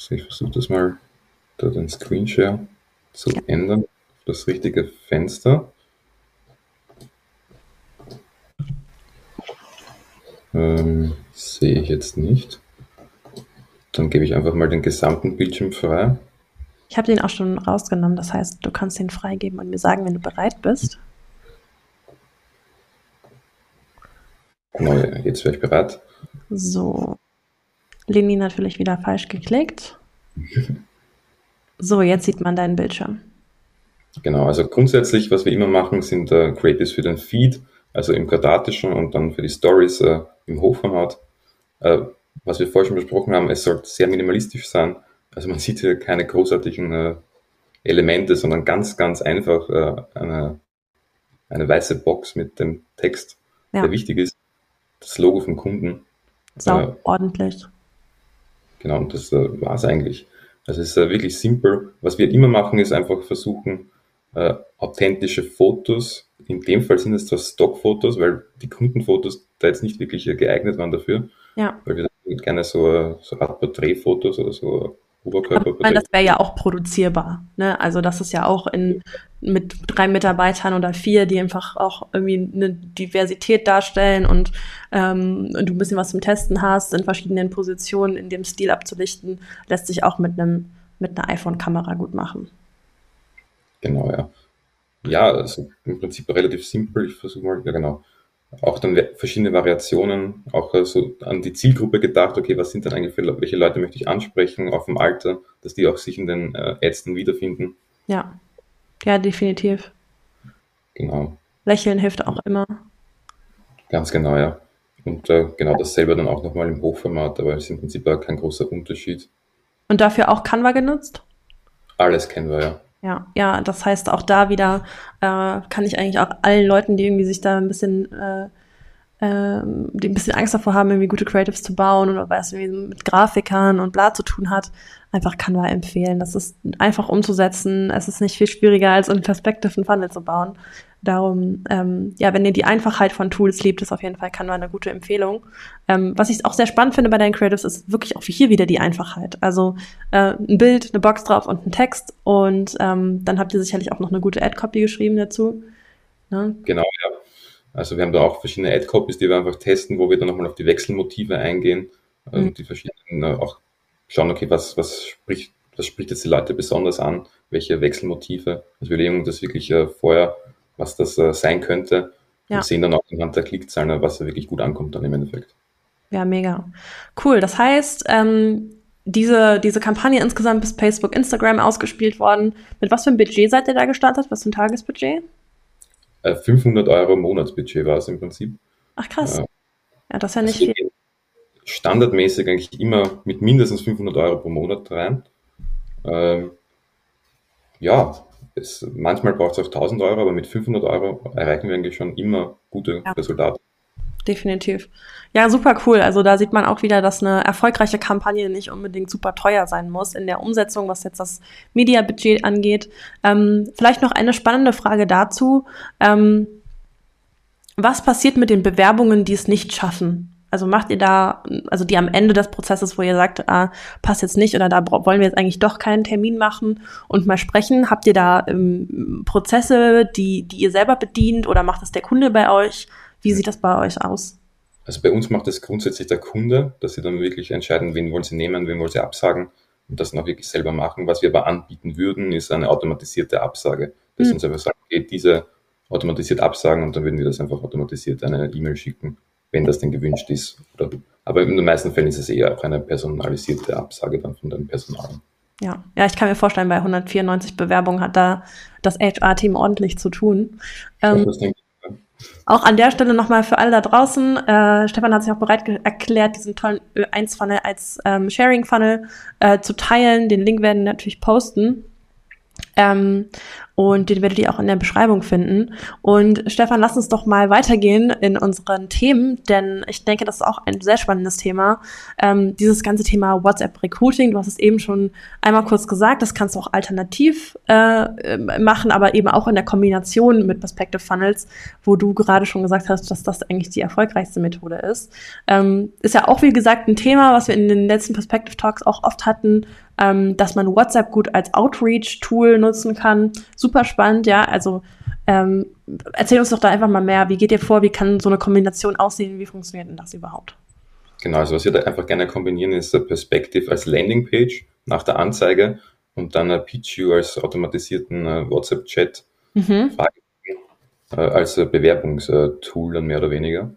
Also ich versuche das mal, da den Screenshare zu ja. ändern auf das richtige Fenster. Ähm, sehe ich jetzt nicht. Dann gebe ich einfach mal den gesamten Bildschirm frei. Ich habe den auch schon rausgenommen, das heißt, du kannst den freigeben und mir sagen, wenn du bereit bist. Genau, jetzt wäre ich bereit. So, Leni natürlich wieder falsch geklickt. So, jetzt sieht man deinen Bildschirm. Genau, also grundsätzlich, was wir immer machen, sind äh, Creatives für den Feed, also im quadratischen und dann für die Stories äh, im Hochformat. Äh, was wir vorher schon besprochen haben, es soll sehr minimalistisch sein. Also man sieht hier keine großartigen äh, Elemente, sondern ganz, ganz einfach äh, eine, eine weiße Box mit dem Text, ja. der wichtig ist. Das Logo vom Kunden. Sau äh, ordentlich. Genau, und das äh, war es eigentlich. Also es ist äh, wirklich simpel. Was wir immer machen, ist einfach versuchen, äh, authentische Fotos, in dem Fall sind es zwar Stockfotos, weil die Kundenfotos da jetzt nicht wirklich geeignet waren dafür, ja. weil wir gerne so, äh, so Art Porträtfotos oder so Oberkörperporträt. Das wäre ja auch produzierbar. Ne? Also das ist ja auch in, mit drei Mitarbeitern oder vier, die einfach auch irgendwie eine Diversität darstellen und, ähm, und du ein bisschen was zum Testen hast, in verschiedenen Positionen in dem Stil abzulichten, lässt sich auch mit einem mit einer iPhone-Kamera gut machen. Genau, ja. Ja, also im Prinzip relativ simpel. Ich versuche mal, ja genau auch dann verschiedene Variationen, auch so an die Zielgruppe gedacht, okay, was sind denn eigentlich für, welche Leute möchte ich ansprechen, auf dem Alter, dass die auch sich in den äh, dann wiederfinden. Ja. Ja, definitiv. Genau. Lächeln hilft auch immer. Ganz genau, ja. Und äh, genau dasselbe dann auch nochmal im Hochformat, aber es ist im Prinzip auch kein großer Unterschied. Und dafür auch Canva genutzt? Alles wir, ja. Ja, ja, das heißt auch da wieder äh, kann ich eigentlich auch allen Leuten, die irgendwie sich da ein bisschen äh, ähm, die ein bisschen Angst davor haben, irgendwie gute Creatives zu bauen oder was mit Grafikern und bla zu tun hat, einfach Canva empfehlen. Das ist einfach umzusetzen. Es ist nicht viel schwieriger, als in Perspective einen Funnel zu bauen. Darum, ähm, ja, wenn ihr die Einfachheit von Tools liebt, ist auf jeden Fall Canva eine gute Empfehlung. Ähm, was ich auch sehr spannend finde bei deinen Creatives, ist wirklich auch hier wieder die Einfachheit. Also äh, ein Bild, eine Box drauf und ein Text und ähm, dann habt ihr sicherlich auch noch eine gute Ad-Copy geschrieben dazu. Ne? Genau, ja. Also wir haben da auch verschiedene Ad-Copies, die wir einfach testen, wo wir dann nochmal auf die Wechselmotive eingehen mhm. und die verschiedenen äh, auch schauen, okay, was, was spricht, was spricht jetzt die Leute besonders an, welche Wechselmotive. Also wir legen das wirklich äh, vorher, was das äh, sein könnte ja. und sehen dann auch anhand der Klickzahlen, was da wirklich gut ankommt dann im Endeffekt. Ja, mega. Cool. Das heißt, ähm, diese, diese Kampagne insgesamt bis Facebook, Instagram ausgespielt worden. Mit was für einem Budget seid ihr da gestartet? Was für ein Tagesbudget? 500 äh, Euro Monatsbudget war es im Prinzip. Ach krass. Äh, ja, das ist ja nicht also viel. Standardmäßig eigentlich immer mit mindestens 500 Euro pro Monat rein. Ähm, ja, es, manchmal braucht es auch 1000 Euro, aber mit 500 Euro erreichen wir eigentlich schon immer gute ja. Resultate definitiv. Ja, super cool. Also da sieht man auch wieder, dass eine erfolgreiche Kampagne nicht unbedingt super teuer sein muss in der Umsetzung, was jetzt das Media-Budget angeht. Ähm, vielleicht noch eine spannende Frage dazu. Ähm, was passiert mit den Bewerbungen, die es nicht schaffen? Also macht ihr da, also die am Ende des Prozesses, wo ihr sagt, ah, passt jetzt nicht oder da wollen wir jetzt eigentlich doch keinen Termin machen und mal sprechen, habt ihr da ähm, Prozesse, die, die ihr selber bedient oder macht das der Kunde bei euch? Wie sieht das bei euch aus? Also bei uns macht das grundsätzlich der Kunde, dass sie dann wirklich entscheiden, wen wollen sie nehmen, wen wollen sie absagen und das dann auch wirklich selber machen. Was wir aber anbieten würden, ist eine automatisierte Absage. Dass mhm. uns einfach sagen, okay, diese automatisiert absagen und dann würden wir das einfach automatisiert eine E-Mail schicken, wenn das denn gewünscht ist. Oder, aber in den meisten Fällen ist es eher auch eine personalisierte Absage dann von dem Personal. Ja, ja, ich kann mir vorstellen, bei 194 Bewerbungen hat da das HR-Team ordentlich zu tun. Ähm, das denke auch an der Stelle nochmal für alle da draußen. Äh, Stefan hat sich auch bereit erklärt, diesen tollen Ö1-Funnel als ähm, Sharing-Funnel äh, zu teilen. Den Link werden wir natürlich posten. Ähm, und den werdet ihr auch in der Beschreibung finden. Und Stefan, lass uns doch mal weitergehen in unseren Themen, denn ich denke, das ist auch ein sehr spannendes Thema. Ähm, dieses ganze Thema WhatsApp Recruiting, du hast es eben schon einmal kurz gesagt, das kannst du auch alternativ äh, machen, aber eben auch in der Kombination mit Perspective Funnels, wo du gerade schon gesagt hast, dass das eigentlich die erfolgreichste Methode ist. Ähm, ist ja auch, wie gesagt, ein Thema, was wir in den letzten Perspective Talks auch oft hatten, ähm, dass man WhatsApp gut als Outreach-Tool nutzen kann. Super spannend, ja. Also ähm, erzähl uns doch da einfach mal mehr. Wie geht ihr vor? Wie kann so eine Kombination aussehen? Wie funktioniert denn das überhaupt? Genau, also was wir da einfach gerne kombinieren, ist Perspective als Landingpage nach der Anzeige und dann PitchU als automatisierten äh, WhatsApp-Chat mhm. äh, als äh, Bewerbungstool dann mehr oder weniger.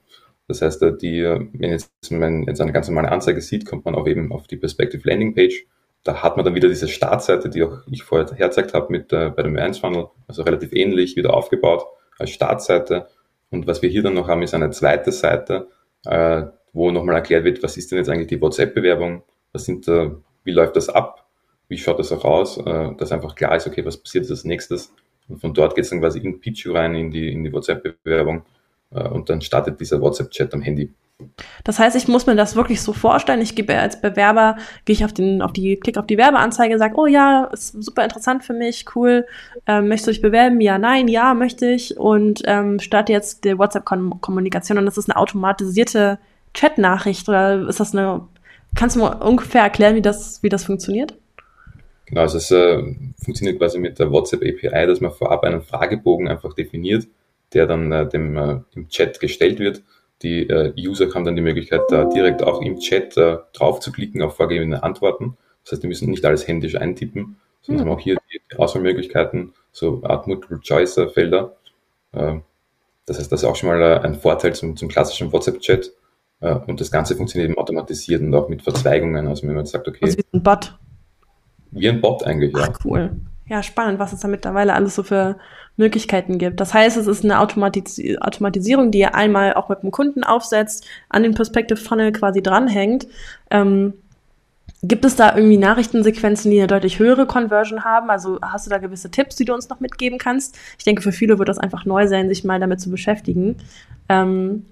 Das heißt, äh, die, wenn jetzt man jetzt eine ganz normale Anzeige sieht, kommt man auch eben auf die Perspective Landingpage da hat man dann wieder diese Startseite, die auch ich vorher herzeigt habe mit äh, bei dem 1 Funnel, also relativ ähnlich wieder aufgebaut als Startseite. Und was wir hier dann noch haben, ist eine zweite Seite, äh, wo nochmal erklärt wird, was ist denn jetzt eigentlich die WhatsApp-Bewerbung, was sind, äh, wie läuft das ab, wie schaut das auch aus, äh, dass einfach klar ist, okay, was passiert als nächstes. Und von dort geht es dann quasi in Pichu rein, in die, in die WhatsApp-Bewerbung äh, und dann startet dieser WhatsApp-Chat am Handy. Das heißt, ich muss mir das wirklich so vorstellen. Ich gebe als Bewerber, gehe ich auf den, auf die, klick auf die Werbeanzeige, sage, oh ja, ist super interessant für mich, cool. Ähm, möchtest du dich bewerben? Ja, nein, ja, möchte ich. Und ähm, starte jetzt die WhatsApp-Kommunikation und das ist eine automatisierte Chat-Nachricht oder ist das eine, kannst du mal ungefähr erklären, wie das, wie das funktioniert? Genau, also es äh, funktioniert quasi mit der WhatsApp API, dass man vorab einen Fragebogen einfach definiert, der dann äh, dem, äh, dem Chat gestellt wird die äh, User haben dann die Möglichkeit, da direkt auch im Chat äh, drauf zu klicken auf vorgegebene Antworten. Das heißt, die müssen nicht alles händisch eintippen, sondern mhm. haben auch hier die Auswahlmöglichkeiten, so Art Multiple-Choice-Felder. Äh, das heißt, das ist auch schon mal äh, ein Vorteil zum, zum klassischen WhatsApp-Chat. Äh, und das Ganze funktioniert eben automatisiert und auch mit Verzweigungen. Also wenn man sagt, okay. Also wie ein Bot. Wie ein Bot eigentlich, ja. Ach, cool. Ja, spannend, was es da mittlerweile alles so für Möglichkeiten gibt. Das heißt, es ist eine Automatis Automatisierung, die ihr einmal auch mit dem Kunden aufsetzt, an den Perspective Funnel quasi dranhängt. Ähm, gibt es da irgendwie Nachrichtensequenzen, die eine deutlich höhere Conversion haben? Also hast du da gewisse Tipps, die du uns noch mitgeben kannst? Ich denke, für viele wird das einfach neu sein, sich mal damit zu beschäftigen. Ähm,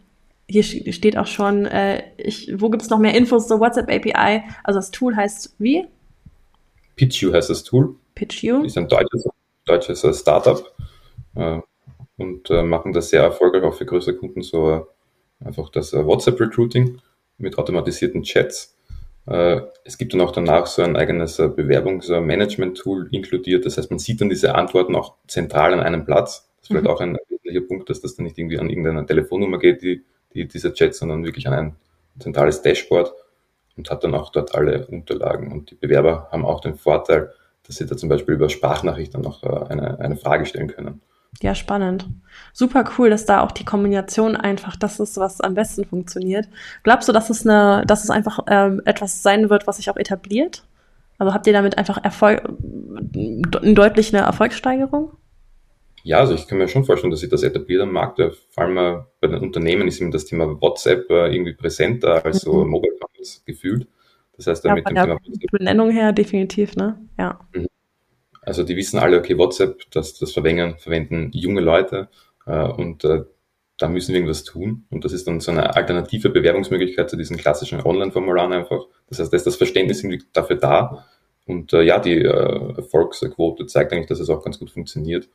hier steht auch schon, äh, ich, wo gibt es noch mehr Infos zur WhatsApp API? Also das Tool heißt wie? PitchU heißt das Tool. PitchU? Ist ein deutsches, deutsches Startup äh, und äh, machen das sehr erfolgreich auch für größere Kunden, so äh, einfach das äh, WhatsApp Recruiting mit automatisierten Chats. Äh, es gibt dann auch danach so ein eigenes Bewerbungsmanagement-Tool inkludiert. Das heißt, man sieht dann diese Antworten auch zentral an einem Platz. Das ist mhm. vielleicht auch ein wesentlicher Punkt, dass das dann nicht irgendwie an irgendeine Telefonnummer geht, die, die dieser Chat, sondern wirklich an ein zentrales Dashboard und hat dann auch dort alle Unterlagen. Und die Bewerber haben auch den Vorteil, dass sie da zum Beispiel über Sprachnachrichten noch eine, eine Frage stellen können. Ja, spannend. Super cool, dass da auch die Kombination einfach das ist, was am besten funktioniert. Glaubst du, dass es eine, dass es einfach ähm, etwas sein wird, was sich auch etabliert? Also habt ihr damit einfach Erfolg, deutlich eine Erfolgssteigerung? Ja, also ich kann mir schon vorstellen, dass sich das etabliert am Markt. Vor allem bei den Unternehmen ist eben das Thema WhatsApp äh, irgendwie präsenter als so mhm. Mobile Phones gefühlt. Das heißt, damit ja, von der Benennung her definitiv, ne? Ja. Mhm. Also die wissen alle, okay, WhatsApp, das, das verwenden, verwenden junge Leute äh, und äh, da müssen wir irgendwas tun. Und das ist dann so eine alternative Bewerbungsmöglichkeit zu diesen klassischen Online-Formularen einfach. Das heißt, da ist das Verständnis dafür da. Und äh, ja, die äh, Erfolgsquote zeigt eigentlich, dass es auch ganz gut funktioniert.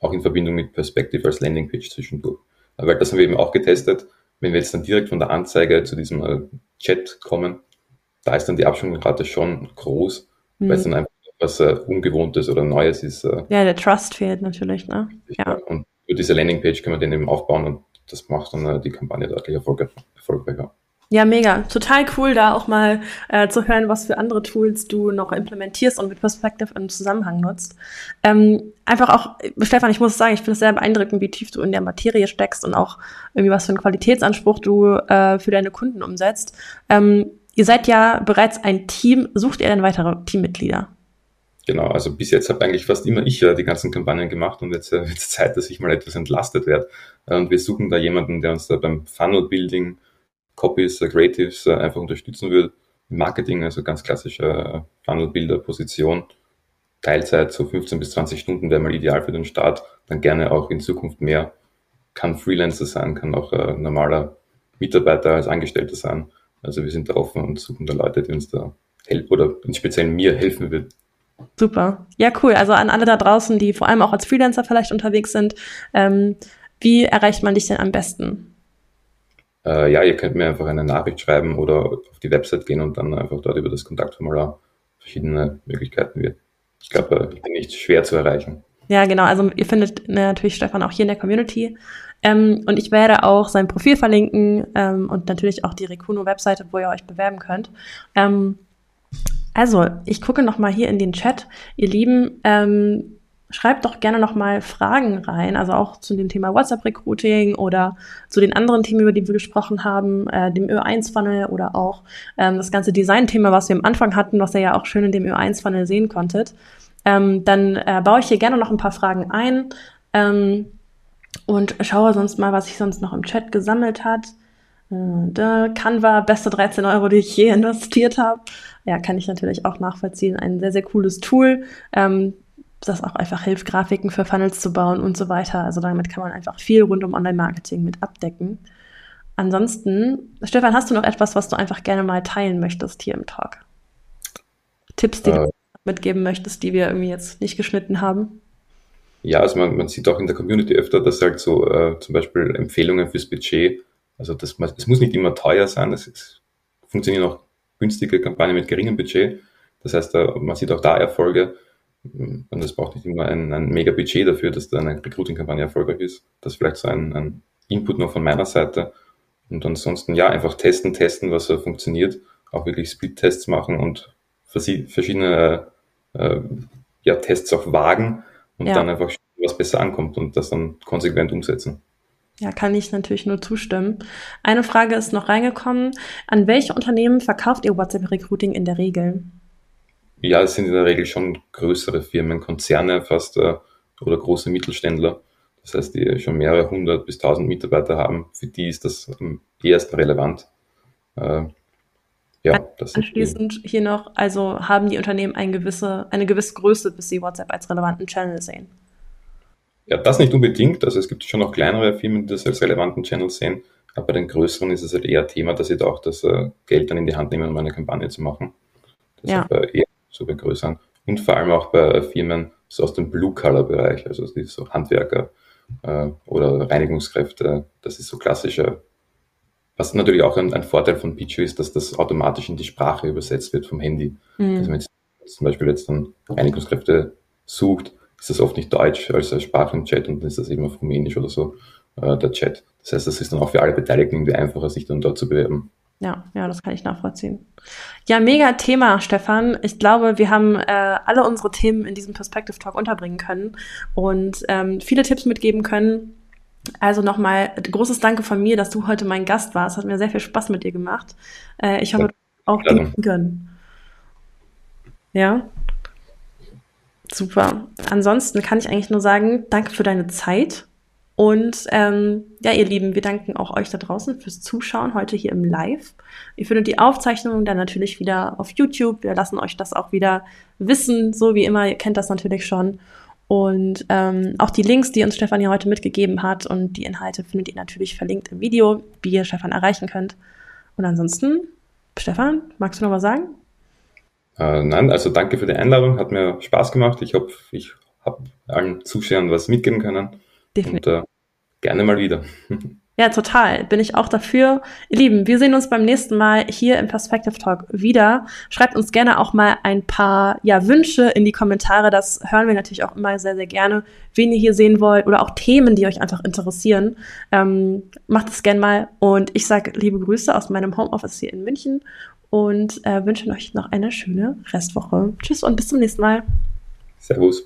Auch in Verbindung mit Perspective als Landingpage zwischendurch. Weil das haben wir eben auch getestet. Wenn wir jetzt dann direkt von der Anzeige zu diesem äh, Chat kommen, da ist dann die Abschwungrate schon groß, mhm. weil es dann einfach was äh, Ungewohntes oder Neues ist. Äh, ja, der Trust fehlt natürlich, ne? Ja. Und über diese Landingpage können wir den eben aufbauen und das macht dann äh, die Kampagne deutlich erfolgreicher. Ja, mega. Total cool, da auch mal äh, zu hören, was für andere Tools du noch implementierst und mit Perspective im Zusammenhang nutzt. Ähm, einfach auch, Stefan, ich muss sagen, ich finde es sehr beeindruckend, wie tief du in der Materie steckst und auch irgendwie was für einen Qualitätsanspruch du äh, für deine Kunden umsetzt. Ähm, ihr seid ja bereits ein Team. Sucht ihr denn weitere Teammitglieder? Genau, also bis jetzt habe eigentlich fast immer ich ja die ganzen Kampagnen gemacht und jetzt äh, wird es Zeit, dass ich mal etwas entlastet werde. Äh, und wir suchen da jemanden, der uns da beim Funnel Building, Copies, äh, Creatives äh, einfach unterstützen würde. Marketing, also ganz klassische Funnel Builder Position. Teilzeit, so 15 bis 20 Stunden wäre mal ideal für den Start. Dann gerne auch in Zukunft mehr. Kann Freelancer sein, kann auch normaler Mitarbeiter als Angestellter sein. Also wir sind da offen und suchen da Leute, die uns da helfen oder speziell mir helfen würden. Super. Ja, cool. Also an alle da draußen, die vor allem auch als Freelancer vielleicht unterwegs sind, ähm, wie erreicht man dich denn am besten? Äh, ja, ihr könnt mir einfach eine Nachricht schreiben oder auf die Website gehen und dann einfach dort über das Kontaktformular verschiedene Möglichkeiten wird. Ich glaube, ich bin nicht schwer zu erreichen. Ja, genau. Also ihr findet natürlich Stefan auch hier in der Community. Ähm, und ich werde auch sein Profil verlinken ähm, und natürlich auch die Rekuno-Webseite, wo ihr euch bewerben könnt. Ähm, also, ich gucke noch mal hier in den Chat. Ihr Lieben, ähm, schreibt doch gerne noch mal Fragen rein, also auch zu dem Thema WhatsApp-Recruiting oder zu den anderen Themen, über die wir gesprochen haben, äh, dem Ö1-Funnel oder auch ähm, das ganze Design-Thema, was wir am Anfang hatten, was ihr ja auch schön in dem Ö1-Funnel sehen konntet. Ähm, dann äh, baue ich hier gerne noch ein paar Fragen ein ähm, und schaue sonst mal, was sich sonst noch im Chat gesammelt hat. Äh, da Canva, beste 13 Euro, die ich je investiert habe. Ja, kann ich natürlich auch nachvollziehen. Ein sehr, sehr cooles Tool, ähm, das auch einfach hilft, Grafiken für Funnels zu bauen und so weiter. Also damit kann man einfach viel rund um Online-Marketing mit abdecken. Ansonsten, Stefan, hast du noch etwas, was du einfach gerne mal teilen möchtest hier im Talk? Tipps, die äh, du mitgeben möchtest, die wir irgendwie jetzt nicht geschnitten haben? Ja, also man, man sieht auch in der Community öfter, dass halt so äh, zum Beispiel Empfehlungen fürs Budget also das, es muss nicht immer teuer sein, es, es funktionieren auch günstige Kampagnen mit geringem Budget. Das heißt, man sieht auch da Erfolge und es braucht nicht immer ein, ein mega Budget dafür, dass da eine Recruiting-Kampagne erfolgreich ist. Das ist vielleicht so ein, ein Input noch von meiner Seite. Und ansonsten, ja, einfach testen, testen, was so funktioniert. Auch wirklich Split-Tests machen und verschiedene äh, ja, Tests auch wagen und ja. dann einfach was besser ankommt und das dann konsequent umsetzen. Ja, kann ich natürlich nur zustimmen. Eine Frage ist noch reingekommen. An welche Unternehmen verkauft ihr WhatsApp Recruiting in der Regel? Ja, es sind in der Regel schon größere Firmen, Konzerne fast äh, oder große Mittelständler. Das heißt, die schon mehrere hundert bis tausend Mitarbeiter haben. Für die ist das am ehesten relevant. Äh, ja, das Anschließend hier noch, also haben die Unternehmen eine gewisse, eine gewisse Größe, bis sie WhatsApp als relevanten Channel sehen? Ja, das nicht unbedingt. Also es gibt schon noch kleinere Firmen, die das als relevanten Channel sehen. Aber bei den größeren ist es halt eher Thema, dass sie da auch das äh, Geld dann in die Hand nehmen, um eine Kampagne zu machen. Das ja. ist eher so bei größeren. Und vor allem auch bei Firmen so aus dem Blue-Color-Bereich, also die so Handwerker äh, oder Reinigungskräfte. Das ist so klassischer was natürlich auch ein, ein Vorteil von Pichu ist, dass das automatisch in die Sprache übersetzt wird vom Handy. Mhm. Also wenn jetzt zum Beispiel jetzt dann Reinigungskräfte sucht, ist das oft nicht Deutsch als Sprache im Chat und dann ist das eben auf Rumänisch oder so äh, der Chat. Das heißt, das ist dann auch für alle Beteiligten irgendwie einfacher, sich dann dort zu bewerben. Ja, ja, das kann ich nachvollziehen. Ja, mega Thema, Stefan. Ich glaube, wir haben äh, alle unsere Themen in diesem Perspective Talk unterbringen können und ähm, viele Tipps mitgeben können, also nochmal großes Danke von mir, dass du heute mein Gast warst. Hat mir sehr viel Spaß mit dir gemacht. Äh, ich hoffe, auch ja. können. Ja. Super. Ansonsten kann ich eigentlich nur sagen, danke für deine Zeit. Und ähm, ja, ihr Lieben, wir danken auch euch da draußen fürs Zuschauen heute hier im Live. Ihr findet die Aufzeichnung dann natürlich wieder auf YouTube. Wir lassen euch das auch wieder wissen, so wie immer. Ihr kennt das natürlich schon. Und ähm, auch die Links, die uns Stefan hier heute mitgegeben hat und die Inhalte findet ihr natürlich verlinkt im Video, wie ihr Stefan erreichen könnt. Und ansonsten, Stefan, magst du noch was sagen? Äh, nein, also danke für die Einladung, hat mir Spaß gemacht. Ich hoffe, ich habe allen Zuschauern was mitgeben können. Definitiv. Und äh, gerne mal wieder. Ja, total. Bin ich auch dafür. Ihr Lieben, wir sehen uns beim nächsten Mal hier im Perspective Talk wieder. Schreibt uns gerne auch mal ein paar ja, Wünsche in die Kommentare. Das hören wir natürlich auch immer sehr, sehr gerne, wen ihr hier sehen wollt oder auch Themen, die euch einfach interessieren. Ähm, macht es gerne mal. Und ich sage liebe Grüße aus meinem Homeoffice hier in München und äh, wünschen euch noch eine schöne Restwoche. Tschüss und bis zum nächsten Mal. Servus.